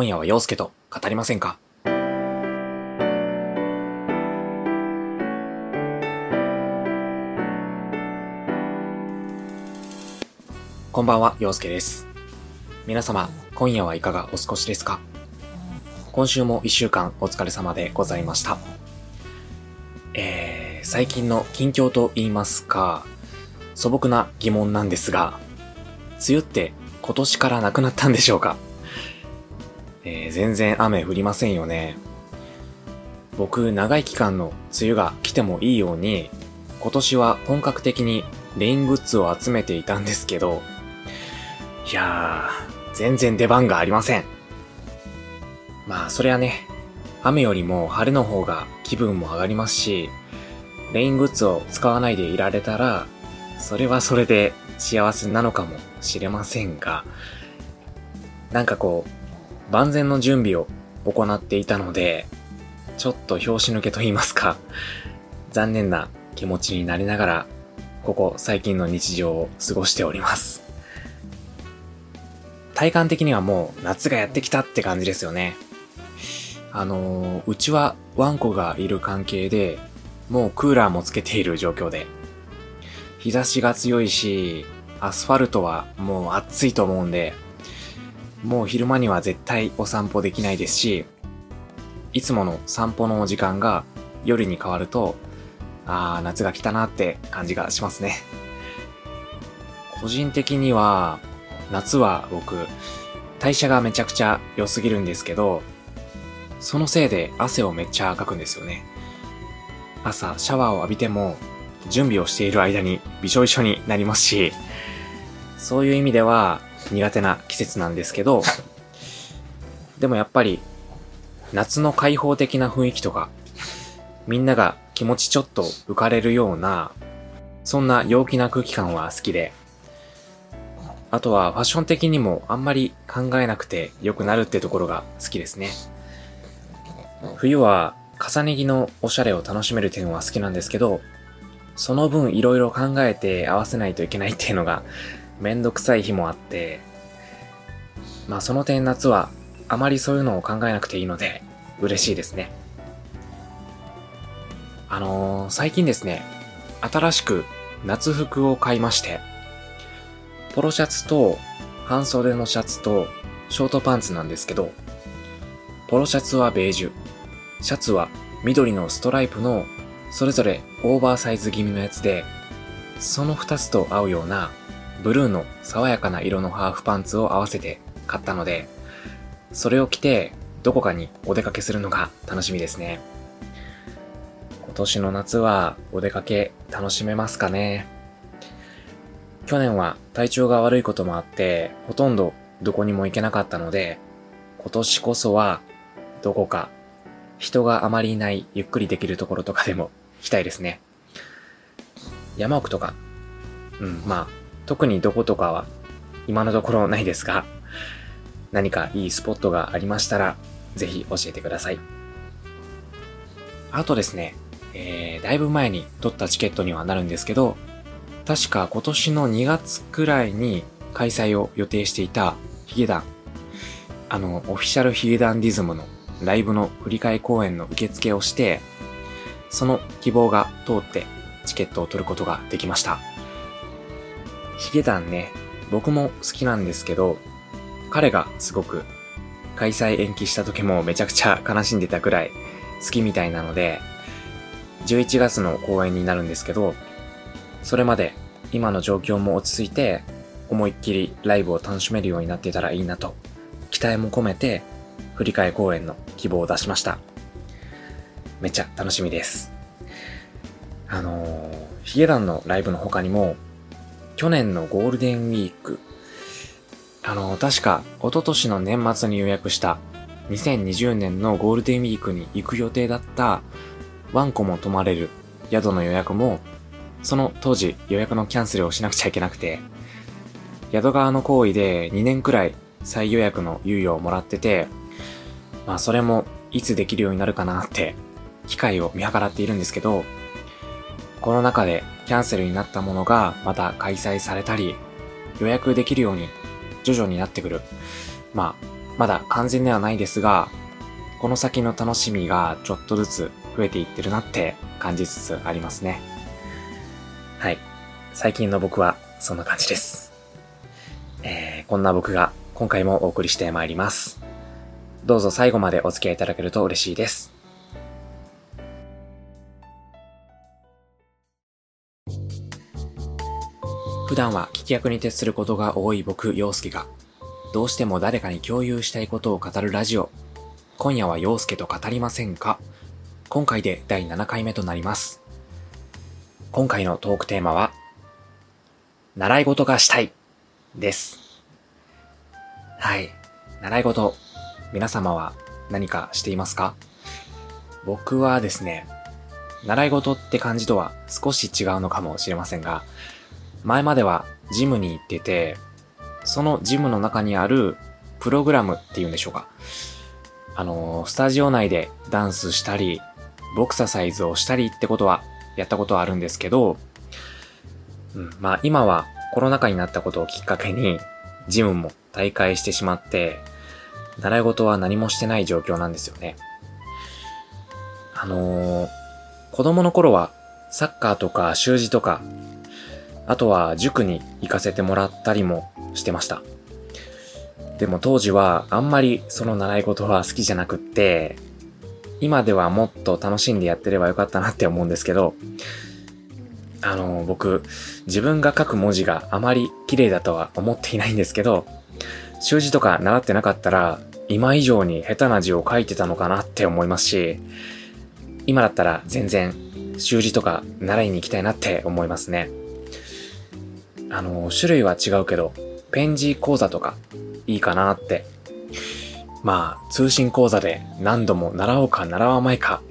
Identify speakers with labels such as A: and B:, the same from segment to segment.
A: 今夜は陽介と語りませんか？こんばんは、陽介です。皆様、今夜はいかがお過ごしですか？今週も一週間お疲れ様でございました。えー、最近の近況と言いますか、素朴な疑問なんですが、梅雨って今年からなくなったんでしょうか？えー、全然雨降りませんよね。僕、長い期間の梅雨が来てもいいように、今年は本格的にレイングッズを集めていたんですけど、いやー、全然出番がありません。まあ、それはね、雨よりも晴れの方が気分も上がりますし、レイングッズを使わないでいられたら、それはそれで幸せなのかもしれませんが、なんかこう、万全の準備を行っていたので、ちょっと拍子抜けと言いますか、残念な気持ちになりながら、ここ最近の日常を過ごしております。体感的にはもう夏がやってきたって感じですよね。あのーうちはワンコがいる関係で、もうクーラーもつけている状況で、日差しが強いし、アスファルトはもう暑いと思うんで、もう昼間には絶対お散歩できないですし、いつもの散歩の時間が夜に変わると、あー、夏が来たなって感じがしますね。個人的には、夏は僕、代謝がめちゃくちゃ良すぎるんですけど、そのせいで汗をめっちゃかくんですよね。朝シャワーを浴びても、準備をしている間にびしょびしょになりますし、そういう意味では苦手な季節なんですけど、でもやっぱり夏の開放的な雰囲気とか、みんなが気持ちちょっと浮かれるような、そんな陽気な空気感は好きで、あとはファッション的にもあんまり考えなくて良くなるってところが好きですね。冬は重ね着のおしゃれを楽しめる点は好きなんですけど、その分いろいろ考えて合わせないといけないっていうのがめんどくさい日もあって、まあその点夏はあまりそういうのを考えなくていいので嬉しいですね。あのー、最近ですね、新しく夏服を買いまして、ポロシャツと半袖のシャツとショートパンツなんですけど、ポロシャツはベージュ、シャツは緑のストライプのそれぞれオーバーサイズ気味のやつで、その二つと合うようなブルーの爽やかな色のハーフパンツを合わせて買ったので、それを着てどこかにお出かけするのが楽しみですね。今年の夏はお出かけ楽しめますかね去年は体調が悪いこともあって、ほとんどどこにも行けなかったので、今年こそはどこか人があまりいないゆっくりできるところとかでも行きたいですね。山奥とか、うん、まあ、特にどことかは今のところないですが、何かいいスポットがありましたら、ぜひ教えてください。あとですね、えー、だいぶ前に取ったチケットにはなるんですけど、確か今年の2月くらいに開催を予定していたヒゲダン、あの、オフィシャルヒゲダンディズムのライブの振り替え公演の受付をして、その希望が通ってチケットを取ることができました。ヒゲダンね、僕も好きなんですけど、彼がすごく開催延期した時もめちゃくちゃ悲しんでたくらい好きみたいなので、11月の公演になるんですけど、それまで今の状況も落ち着いて、思いっきりライブを楽しめるようになってたらいいなと、期待も込めて、振り替え公演の希望を出しました。めっちゃ楽しみです。あのー、ヒゲダンのライブの他にも、去年のゴールデンウィーク、あの、確か、一昨年の年末に予約した、2020年のゴールデンウィークに行く予定だった、ワンコも泊まれる宿の予約も、その当時予約のキャンセルをしなくちゃいけなくて、宿側の行為で2年くらい再予約の猶予をもらってて、まあそれもいつできるようになるかなって機会を見計らっているんですけど、この中でキャンセルになったものがまた開催されたり、予約できるように徐々になってくる。まあ、まだ完全ではないですが、この先の楽しみがちょっとずつ増えていってるなって感じつつありますね。はい。最近の僕はそんな感じです。えー、こんな僕が今回もお送りしてまいります。どうぞ最後までお付き合いいただけると嬉しいです。普段は聞き役に徹することが多い僕、陽介が、どうしても誰かに共有したいことを語るラジオ。今夜は陽介と語りませんか？今回で第7回目となります。今回のトークテーマは、習い事がしたいです。はい。習い事、皆様は何かしていますか？僕はですね、習い事って感じとは少し違うのかもしれませんが、前まではジムに行ってて、そのジムの中にあるプログラムっていうんでしょうか。あの、スタジオ内でダンスしたり、ボクササイズをしたりってことはやったことはあるんですけど、うん、まあ今はコロナ禍になったことをきっかけに、ジムも大会してしまって、習い事は何もしてない状況なんですよね。あのー、子供の頃はサッカーとか習字とかあとは塾に行かせてもらったりもしてました。でも当時はあんまりその習い事は好きじゃなくって、今ではもっと楽しんでやってればよかったなって思うんですけど、あの、僕、自分が書く文字があまり綺麗だとは思っていないんですけど、習字とか習ってなかったら、今以上に下手な字を書いてたのかなって思いますし、今だったら全然習字とか習いに行きたいなって思いますね。あの、種類は違うけど、ペン字講座とかいいかなって。まあ、通信講座で何度も習おうか習わないか、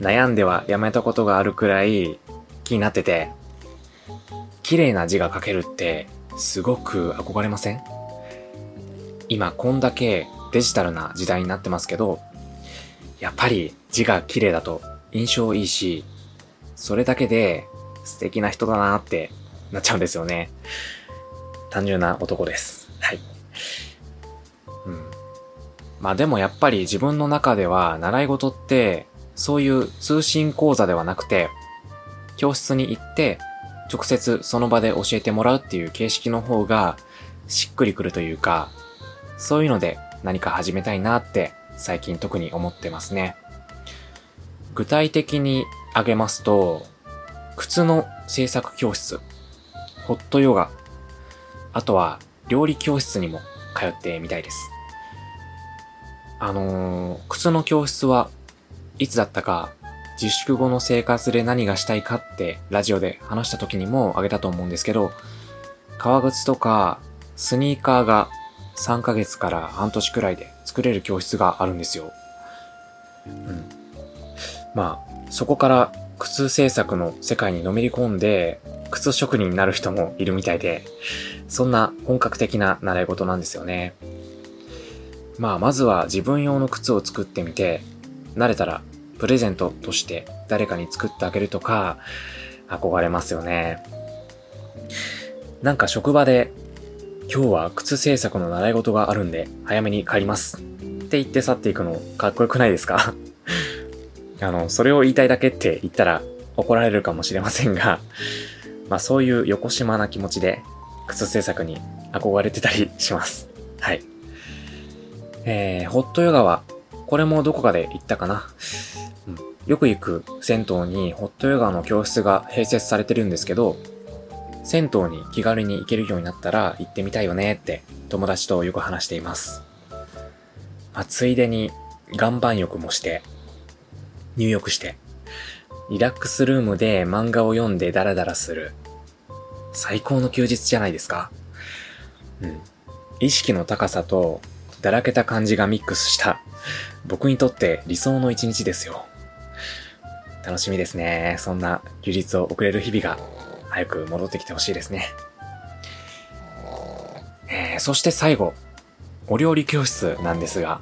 A: 悩んではやめたことがあるくらい気になってて、綺麗な字が書けるってすごく憧れません？今こんだけデジタルな時代になってますけど、やっぱり字が綺麗だと印象いいし、それだけで素敵な人だなってなっちゃうんですよね。単純な男です。はい。うん。まあでもやっぱり自分の中では習い事ってそういう通信講座ではなくて教室に行って直接その場で教えてもらうっていう形式の方がしっくりくるというかそういうので何か始めたいなって最近特に思ってますね。具体的に挙げますと靴の制作教室ホットヨガ、あとは料理教室にも通ってみたいです。あのー、靴の教室はいつだったか自粛後の生活で何がしたいかってラジオで話した時にもあげたと思うんですけど、革靴とかスニーカーが3ヶ月から半年くらいで作れる教室があるんですよ。うん。まあ、そこから靴制作の世界にのめり込んで、靴職人になる人もいるみたいで、そんな本格的な習い事なんですよね。まあ、まずは自分用の靴を作ってみて、慣れたらプレゼントとして誰かに作ってあげるとか、憧れますよね。なんか職場で、今日は靴製作の習い事があるんで、早めに帰ります。って言って去っていくの、かっこよくないですか？あの、それを言いたいだけって言ったら怒られるかもしれませんが、まあそういう横島な気持ちで靴制作に憧れてたりします。はい。えー、ホットヨガは、これもどこかで行ったかな。うん、よく行く銭湯にホットヨガの教室が併設されてるんですけど、銭湯に気軽に行けるようになったら行ってみたいよねって友達とよく話しています。まあ、ついでに岩盤浴もして、入浴して、リラックスルームで漫画を読んでダラダラする。最高の休日じゃないですか。うん。意識の高さと、だらけた感じがミックスした、僕にとって理想の一日ですよ。楽しみですね。そんな休日を送れる日々が、早く戻ってきてほしいですね。えー、そして最後、お料理教室なんですが、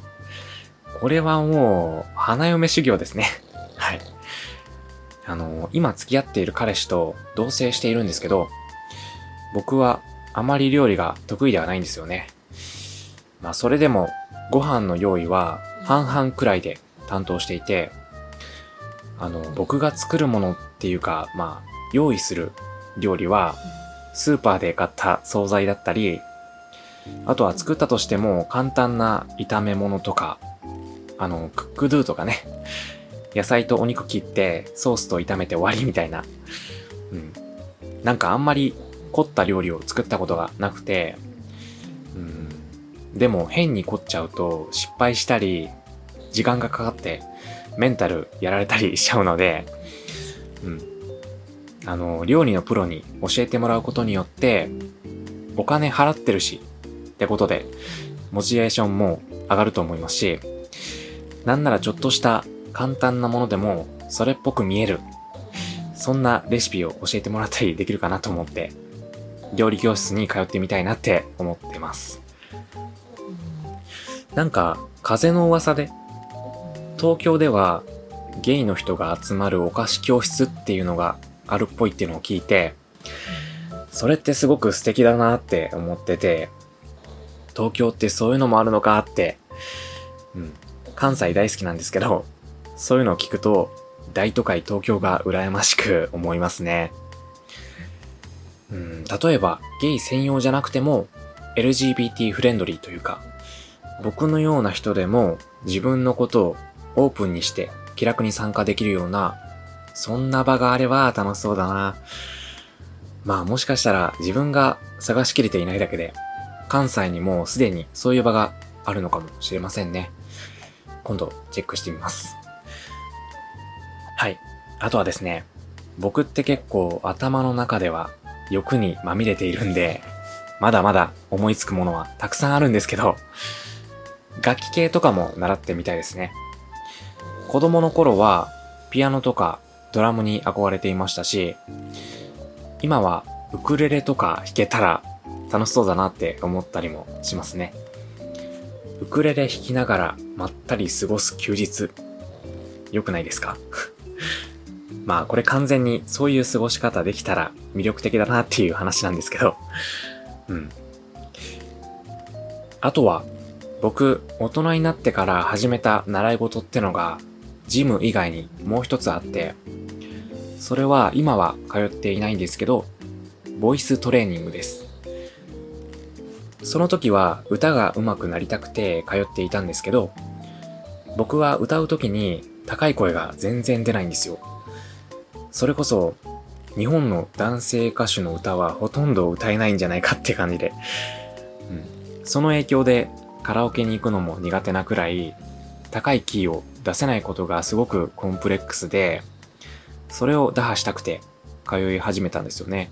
A: これはもう、花嫁修行ですね。はい。あの、今付き合っている彼氏と同棲しているんですけど、僕はあまり料理が得意ではないんですよね。まあそれでもご飯の用意は半々くらいで担当していて、あの、僕が作るものっていうか、まあ、用意する料理は、スーパーで買った惣菜だったり、あとは作ったとしても簡単な炒め物とか、あの、クックドゥとかね、野菜とお肉切ってソースと炒めて終わりみたいな、うん。なんかあんまり凝った料理を作ったことがなくて、うん。でも変に凝っちゃうと失敗したり、時間がかかってメンタルやられたりしちゃうので、うん。あの、料理のプロに教えてもらうことによって、お金払ってるし、ってことで、モチベーションも上がると思いますし、なんならちょっとした簡単なものでも、それっぽく見える。そんなレシピを教えてもらったりできるかなと思って、料理教室に通ってみたいなって思ってます。なんか、風の噂で、東京ではゲイの人が集まるお菓子教室っていうのがあるっぽいっていうのを聞いて、それってすごく素敵だなって思ってて、東京ってそういうのもあるのかって、うん、関西大好きなんですけど、そういうのを聞くと、大都会東京が羨ましく思いますね。うん、例えば、ゲイ専用じゃなくても、LGBT フレンドリーというか、僕のような人でも自分のことをオープンにして気楽に参加できるようなそんな場があれば楽しそうだな。まあもしかしたら自分が探しきれていないだけで、関西にもうすでにそういう場があるのかもしれませんね。今度チェックしてみます。はい。あとはですね、僕って結構頭の中では欲にまみれているんで、まだまだ思いつくものはたくさんあるんですけど、楽器系とかも習ってみたいですね。子供の頃はピアノとかドラムに憧れていましたし、今はウクレレとか弾けたら楽しそうだなって思ったりもしますね。ウクレレ弾きながらまったり過ごす休日。良くないですか？まあこれ完全にそういう過ごし方できたら魅力的だなっていう話なんですけど。うん。あとは、僕、大人になってから始めた習い事ってのが、ジム以外にもう一つあって、それは今は通っていないんですけど、ボイストレーニングです。その時は歌が上手くなりたくて通っていたんですけど、僕は歌う時に高い声が全然出ないんですよ。それこそ日本の男性歌手の歌はほとんど歌えないんじゃないかって感じで、うん、その影響でカラオケに行くのも苦手なくらい高いキーを出せないことがすごくコンプレックスで、それを打破したくて通い始めたんですよね。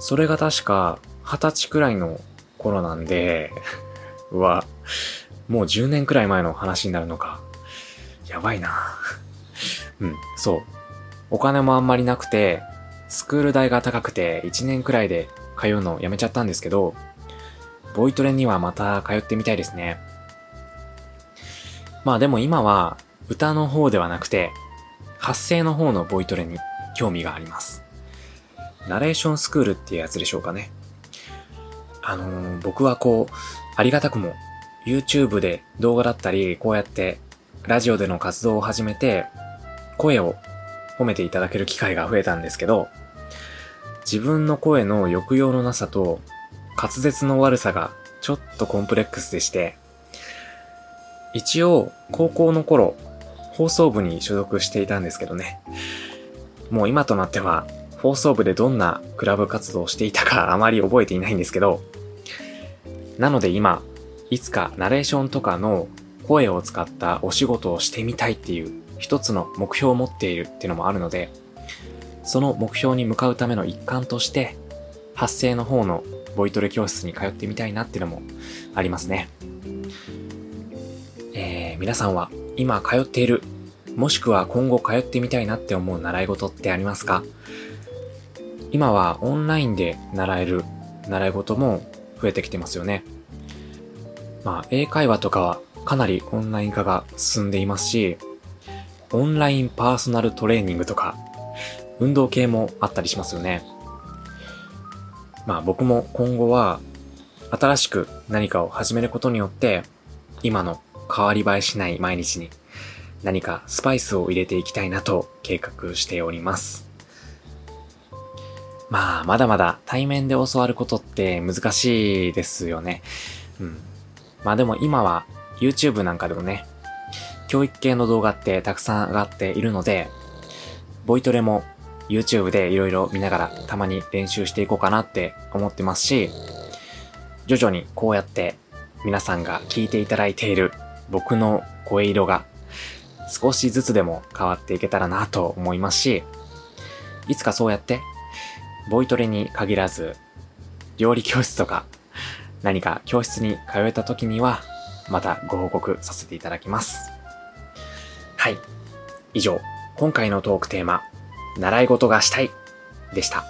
A: それが確か二十歳くらいの頃なんで、うわ、もう10年くらい前の話になるのか。やばいな。うん、そう。お金もあんまりなくて、スクール代が高くて1年くらいで通うのをやめちゃったんですけど、ボイトレにはまた通ってみたいですね。まあでも今は歌の方ではなくて、発声の方のボイトレに興味があります。ナレーションスクールっていうやつでしょうかね。あのー、僕はこう、ありがたくも YouTube で動画だったり、こうやってラジオでの活動を始めて、声を褒めていただける機会が増えたんですけど、自分の声の抑揚のなさと滑舌の悪さがちょっとコンプレックスでして、一応、高校の頃、放送部に所属していたんですけどね。もう今となっては、放送部でどんなクラブ活動をしていたかあまり覚えていないんですけど、なので今、いつかナレーションとかの声を使ったお仕事をしてみたいっていう一つの目標を持っているっていうのもあるので、その目標に向かうための一環として、発声の方のボイトレ教室に通ってみたいなっていうのもありますね。えー、皆さんは今通っている、もしくは今後通ってみたいなって思う習い事ってありますか？今はオンラインで習える習い事も増えてきてますよね。まあ、英会話とかはかなりオンライン化が進んでいますし、オンラインパーソナルトレーニングとか、運動系もあったりしますよね。まあ僕も今後は新しく何かを始めることによって今の変わり映えしない毎日に何かスパイスを入れていきたいなと計画しております。まあ、まだまだ対面で教わることって難しいですよね。うん。まあでも今は YouTube なんかでもね、教育系の動画ってたくさん上がっているので、ボイトレも YouTube で色々見ながらたまに練習していこうかなって思ってますし、徐々にこうやって皆さんが聞いていただいている僕の声色が少しずつでも変わっていけたらなと思いますし、いつかそうやってボイトレに限らず料理教室とか何か教室に通えた時にはまたご報告させていただきます。はい。以上、今回のトークテーマ、習い事がしたいでした。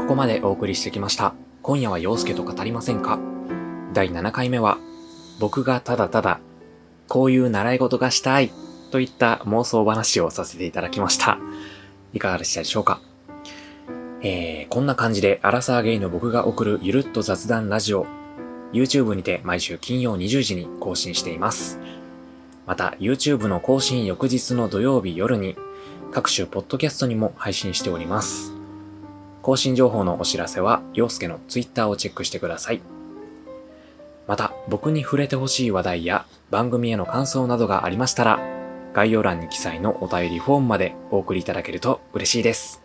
A: ここまでお送りしてきました。今夜は陽介と語りませんか？第7回目は、僕がただただ、こういう習い事がしたいといった妄想話をさせていただきました。いかがでしたでしょうか？えー、こんな感じでアラサーゲイの僕が送るゆるっと雑談ラジオ YouTube にて毎週金曜20時に更新しています。また YouTube の更新翌日の土曜日夜に各種ポッドキャストにも配信しております。更新情報のお知らせは、陽介の Twitter をチェックしてください。また、僕に触れてほしい話題や番組への感想などがありましたら、概要欄に記載のお便りフォームまでお送りいただけると嬉しいです。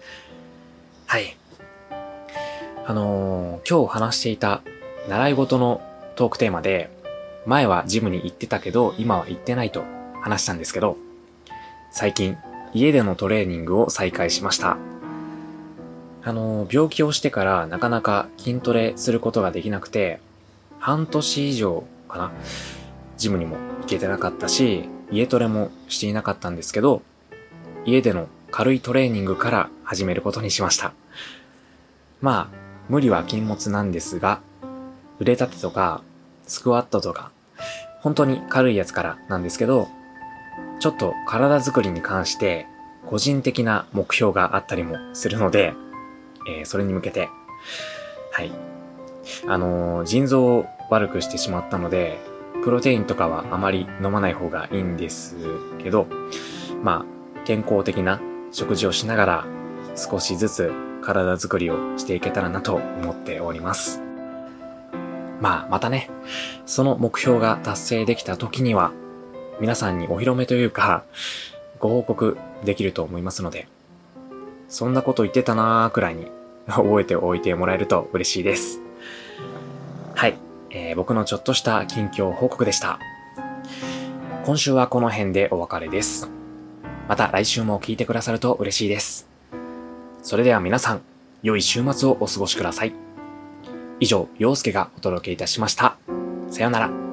A: はい。あのー、今日話していた習い事のトークテーマで、前はジムに行ってたけど、今は行ってないと話したんですけど、最近、家でのトレーニングを再開しました。あのー、病気をしてからなかなか筋トレすることができなくて、半年以上かな、ジムにも行けてなかったし、家トレもしていなかったんですけど、家での軽いトレーニングから始めることにしました。まあ、無理は禁物なんですが、腕立てとか、スクワットとか、本当に軽いやつからなんですけど、ちょっと体作りに関して個人的な目標があったりもするので、えー、それに向けて、はい。あのー、腎臓悪くしてしまったので、プロテインとかはあまり飲まない方がいいんですけど、まあ、健康的な食事をしながら少しずつ体づくりをしていけたらなと思っております。まあ、またね、その目標が達成できた時には、皆さんにお披露目というか、ご報告できると思いますので、そんなこと言ってたなーくらいに覚えておいてもらえると嬉しいです。はい。えー、僕のちょっとした近況報告でした。今週はこの辺でお別れです。また来週も聞いてくださると嬉しいです。それでは皆さん、良い週末をお過ごしください。以上、陽介がお届けいたしました。さようなら。